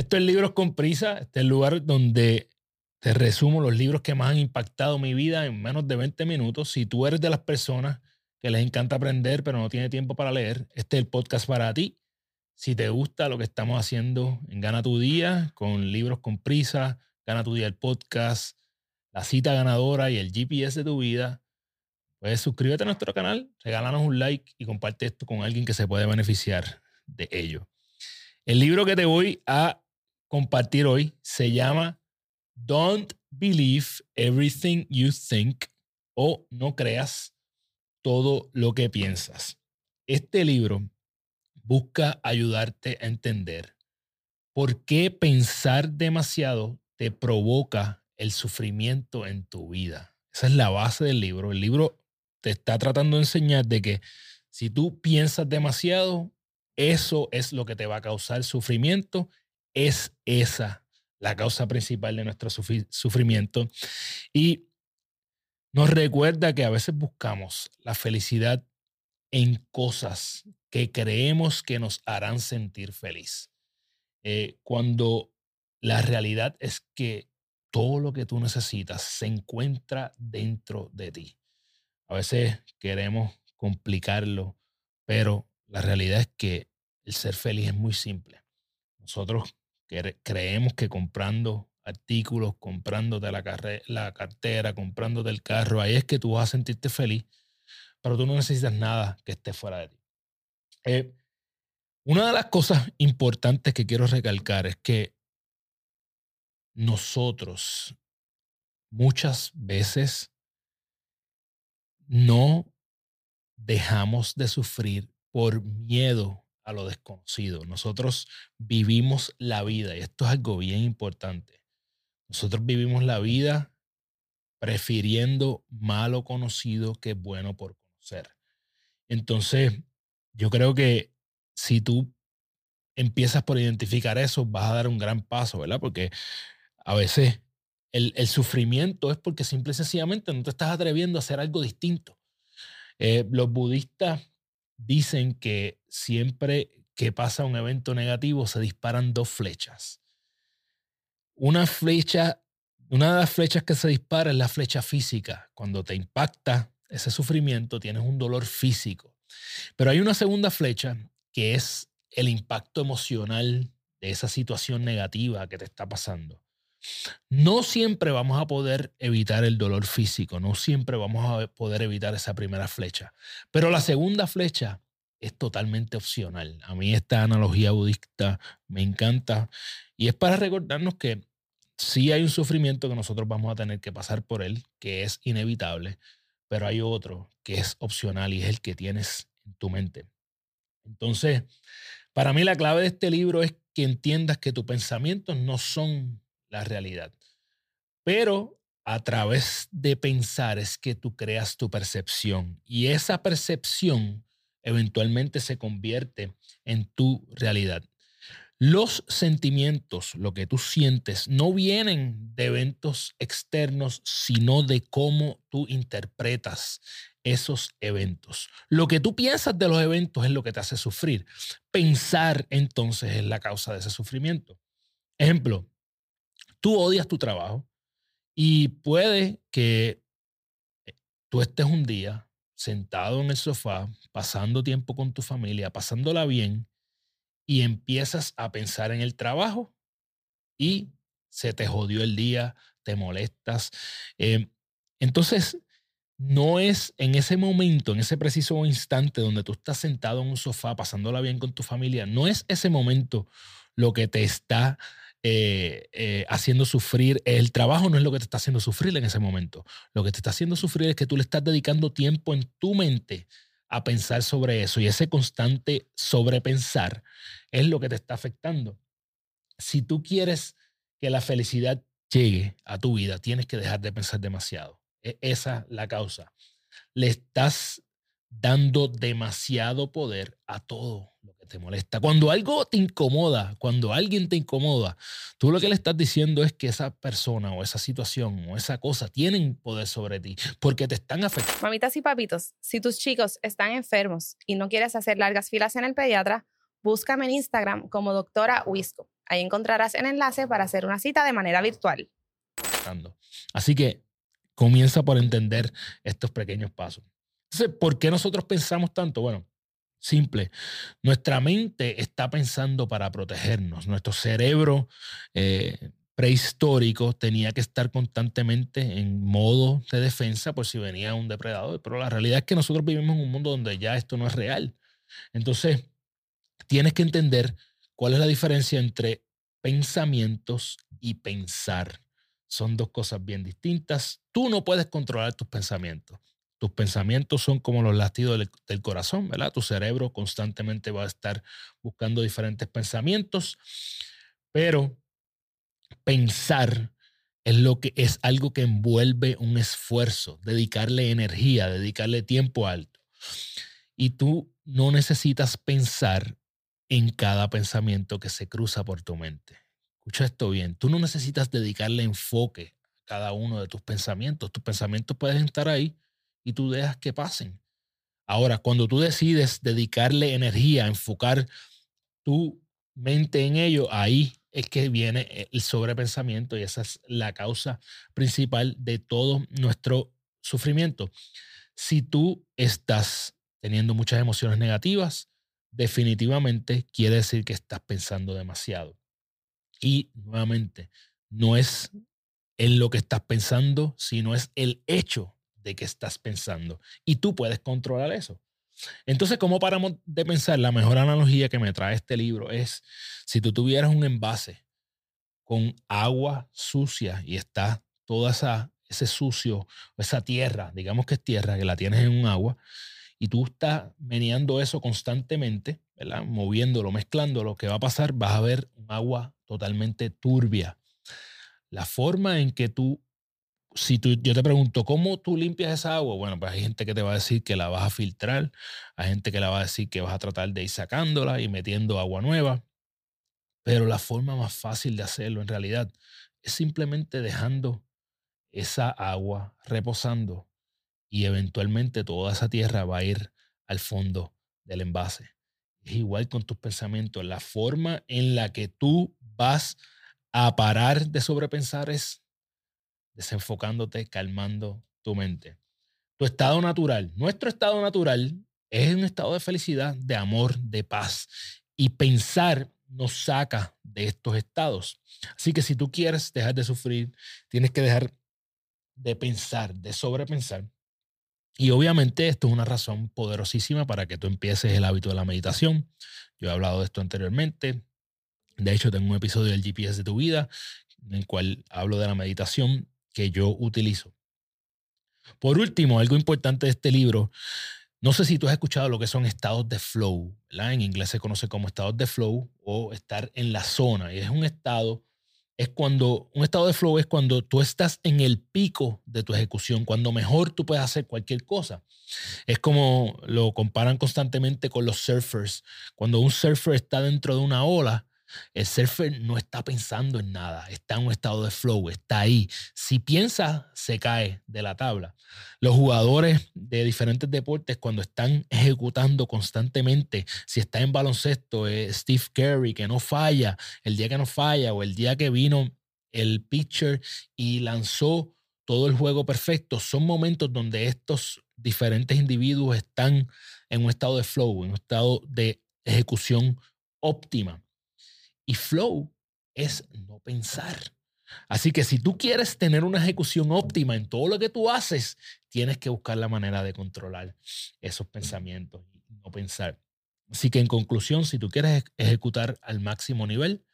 Esto es Libros con Prisa, este es el lugar donde te resumo los libros que más han impactado mi vida en menos de 20 minutos. Si tú eres de las personas que les encanta aprender pero no tiene tiempo para leer, este es el podcast para ti. Si te gusta lo que estamos haciendo en Gana tu Día, con Libros con Prisa, Gana tu Día el podcast, la cita ganadora y el GPS de tu vida, pues suscríbete a nuestro canal, regálanos un like y comparte esto con alguien que se puede beneficiar de ello. El libro que te voy a compartir hoy se llama Don't Believe Everything You Think o No Creas Todo lo que piensas. Este libro busca ayudarte a entender por qué pensar demasiado te provoca el sufrimiento en tu vida. Esa es la base del libro. El libro te está tratando de enseñar de que si tú piensas demasiado, eso es lo que te va a causar sufrimiento es esa la causa principal de nuestro sufrimiento. Y nos recuerda que a veces buscamos la felicidad en cosas que creemos que nos harán sentir feliz. Eh, cuando la realidad es que todo lo que tú necesitas se encuentra dentro de ti. A veces queremos complicarlo, pero la realidad es que el ser feliz es muy simple. Nosotros creemos que comprando artículos, comprándote la, la cartera, comprándote el carro, ahí es que tú vas a sentirte feliz, pero tú no necesitas nada que esté fuera de ti. Eh, una de las cosas importantes que quiero recalcar es que nosotros muchas veces no dejamos de sufrir por miedo a lo desconocido. Nosotros vivimos la vida, y esto es algo bien importante. Nosotros vivimos la vida prefiriendo malo conocido que bueno por conocer. Entonces, yo creo que si tú empiezas por identificar eso, vas a dar un gran paso, ¿verdad? Porque a veces el, sufrimiento es porque simple y sencillamente no te estás atreviendo a hacer algo distinto. Eh, los budistas dicen que siempre que pasa un evento negativo se disparan dos flechas. Una flecha, una de las flechas que se dispara es la flecha física. Cuando te impacta ese sufrimiento, tienes un dolor físico. Pero hay una segunda flecha que es el impacto emocional de esa situación negativa que te está pasando. No siempre vamos a poder evitar el dolor físico, no siempre vamos a poder evitar esa primera flecha, pero la segunda flecha es totalmente opcional. A mí esta analogía budista me encanta y es para recordarnos que sí hay un sufrimiento que nosotros vamos a tener que pasar por él, que es inevitable, pero hay otro que es opcional y es el que tienes en tu mente. Entonces, para mí la clave de este libro es que entiendas que tus pensamientos no son la realidad. Pero a través de pensar es que tú creas tu percepción y esa percepción eventualmente se convierte en tu realidad. Los sentimientos, lo que tú sientes, no vienen de eventos externos, sino de cómo tú interpretas esos eventos. Lo que tú piensas de los eventos es lo que te hace sufrir. Pensar entonces es la causa de ese sufrimiento. Ejemplo, tú odias tu trabajo y puede que eh, tú estés un día sentado en el sofá, pasando tiempo con tu familia, pasándola bien, y empiezas a pensar en el trabajo y se te jodió el día, te molestas. Em, entonces, no es en ese momento, en ese preciso instante donde tú estás sentado en un sofá pasándola bien con tu familia, no es ese momento lo que te está eh, eh, haciendo sufrir. El trabajo no es lo que te está haciendo sufrir en ese momento. Lo que te está haciendo sufrir es que tú le estás dedicando tiempo en tu mente a pensar sobre eso y ese constante sobrepensar es lo que te está afectando. Si tú quieres que la felicidad llegue a tu vida, tienes que dejar de pensar demasiado. Es esa la causa. Le estás dando demasiado poder a todo lo que te molesta. Cuando algo te incomoda, cuando alguien te incomoda, tú lo que le estás diciendo es que esa persona o esa situación o esa cosa tienen poder sobre ti porque te están afectando. Mamitas y papitos, si tus chicos están enfermos y no quieres hacer largas filas en el pediatra, búscame en Instagram como doctora Wisco. Ahí encontrarás el enlace para hacer una cita de manera virtual. Así que comienza por entender estos pequeños pasos. Entonces, ¿por qué nosotros pensamos tanto? Bueno, simple. Nuestra mente está pensando para protegernos. Nuestro cerebro eh, prehistórico tenía que estar constantemente en modo de defensa por si venía un depredador. Pero la realidad es que nosotros vivimos en un mundo donde ya esto no es real. Entonces, tienes que entender cuál es la diferencia entre pensamientos y pensar. Son dos cosas bien distintas. Tú no puedes controlar tus pensamientos. Tus pensamientos son como los latidos del, corazón, ¿verdad? Tu cerebro constantemente va a estar buscando diferentes pensamientos, pero pensar es lo que es algo que envuelve un esfuerzo, dedicarle energía, dedicarle tiempo alto. Y tú no necesitas pensar en cada pensamiento que se cruza por tu mente. Escucha esto bien, tú no necesitas dedicarle enfoque a cada uno de tus pensamientos. Tus pensamientos pueden estar ahí tú dejas que pasen. Ahora, cuando tú decides dedicarle energía, enfocar tu mente en ello, ahí es que viene el sobrepensamiento y esa es la causa principal de todo nuestro sufrimiento. Si tú estás teniendo muchas emociones negativas, definitivamente quiere decir que estás pensando demasiado. Y nuevamente, no es en lo que estás pensando, sino es el hecho de que estás pensando. Y tú puedes controlar eso. Entonces, ¿cómo paramos de pensar? La mejor analogía que me trae este libro es si tú tuvieras un envase con agua sucia y está toda esa ese sucio, esa tierra, digamos que es tierra, que la tienes en un agua, y tú estás meneando eso constantemente, ¿verdad? moviéndolo, mezclándolo, ¿qué va a pasar? Vas a ver un agua totalmente turbia. La forma en que tú si tú, yo te pregunto, ¿cómo tú limpias esa agua? Bueno, pues hay gente que te va a decir que la vas a filtrar, hay gente que la va a decir que vas a tratar de ir sacándola y metiendo agua nueva, pero la forma más fácil de hacerlo en realidad es simplemente dejando esa agua reposando y eventualmente toda esa tierra va a ir al fondo del envase. Es igual con tus pensamientos, la forma en la que tú vas a parar de sobrepensar es desenfocándote, calmando tu mente. Tu estado natural, nuestro estado natural es un estado de felicidad, de amor, de paz. Y pensar nos saca de estos estados. Así que si tú quieres dejar de sufrir, tienes que dejar de pensar, de sobrepensar. Y obviamente esto es una razón poderosísima para que tú empieces el hábito de la meditación. Yo he hablado de esto anteriormente. De hecho, tengo un episodio del GPS de tu vida en el cual hablo de la meditación que yo utilizo. Por último, algo importante de este libro, no sé si tú has escuchado lo que son estados de flow, En inglés se conoce como estados de flow o estar en la zona. Y es un estado, es cuando, un estado de flow es cuando tú estás en el pico de tu ejecución, cuando mejor tú puedes hacer cualquier cosa. Es como lo comparan constantemente con los surfers. Cuando un surfer está dentro de una ola, el surfer no está pensando en nada, está en un estado de flow, está ahí. Si piensa, se cae de la tabla. Los jugadores de diferentes deportes, cuando están ejecutando constantemente, si está en baloncesto, eh, Steve Curry, que no falla, el día que no falla, o el día que vino el pitcher y lanzó todo el juego perfecto, son momentos donde estos diferentes individuos están en un estado de flow, en un estado de ejecución óptima. Y flow es no pensar. Así que si tú quieres tener una ejecución óptima en todo lo que tú haces, tienes que buscar la manera de controlar esos pensamientos y no pensar. Así que en conclusión, si tú quieres ejecutar al máximo nivel,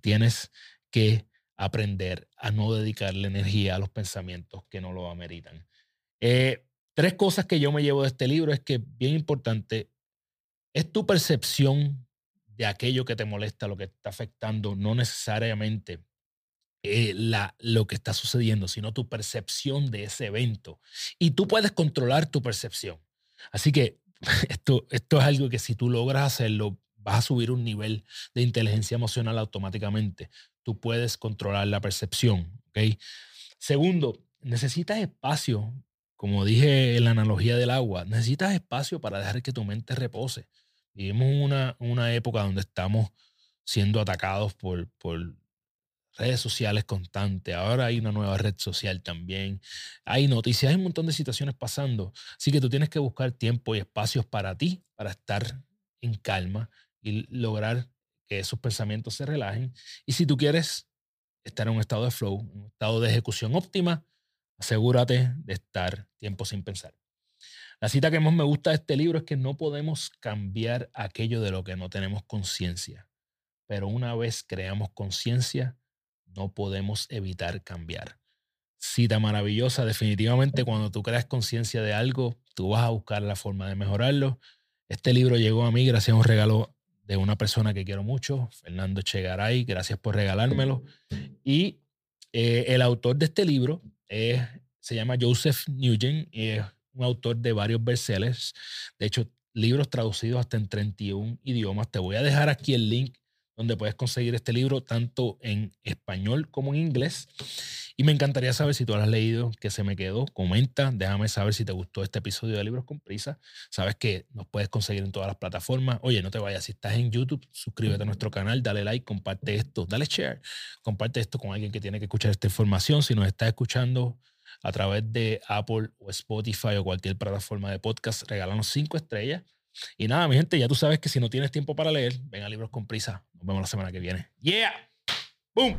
tienes que aprender a no dedicarle energía a los pensamientos que no lo ameritan. Eh, tres cosas que yo me llevo de este libro es que bien importante es tu percepción de aquello que te molesta, lo que está afectando, no necesariamente eh, la, lo que está sucediendo, sino tu percepción de ese evento. Y tú puedes controlar tu percepción. Así que esto, esto es algo que si tú logras hacerlo, vas a subir un nivel de inteligencia emocional automáticamente. Tú puedes controlar la percepción. ¿okay? Segundo, necesitas espacio. Como dije en la analogía del agua, necesitas espacio para dejar que tu mente repose. Vivimos una, una época donde estamos siendo atacados por, por redes sociales constantes. Ahora hay una nueva red social también. Hay noticias, hay un montón de situaciones pasando. Así que tú tienes que buscar tiempo y espacios para ti, para estar en calma y lograr que esos pensamientos se relajen. Y si tú quieres estar en un estado de flow, un estado de ejecución óptima, asegúrate de estar tiempo sin pensar. La cita que más me gusta de este libro es que no podemos cambiar aquello de lo que no tenemos conciencia, pero una vez creamos conciencia, no podemos evitar cambiar. Cita maravillosa, definitivamente cuando tú creas conciencia de algo, tú vas a buscar la forma de mejorarlo. Este libro llegó a mí gracias a un regalo de una persona que quiero mucho, Fernando Chegaray, gracias por regalármelo. Y eh, el autor de este libro se llama Joseph Nugent y es un autor de varios bestsellers. De hecho, libros traducidos hasta en 31 idiomas. Te voy a dejar aquí el link donde puedes conseguir este libro tanto en español como en inglés. Y me encantaría saber si tú lo has leído, que se me quedó. Comenta, déjame saber si te gustó este episodio de Libros con Prisa. Sabes que nos puedes conseguir en todas las plataformas. Oye, no te vayas, si estás en YouTube, suscríbete a nuestro canal, dale like, comparte esto, dale share, comparte esto con alguien que tiene que escuchar esta información. Si nos estás escuchando a través de Apple o Spotify o cualquier plataforma de podcast, regálanos cinco estrellas. Y nada, mi gente, ya tú sabes que si no tienes tiempo para leer, ven a Libros con Prisa. Nos vemos la semana que viene. ¡Yeah! ¡Boom!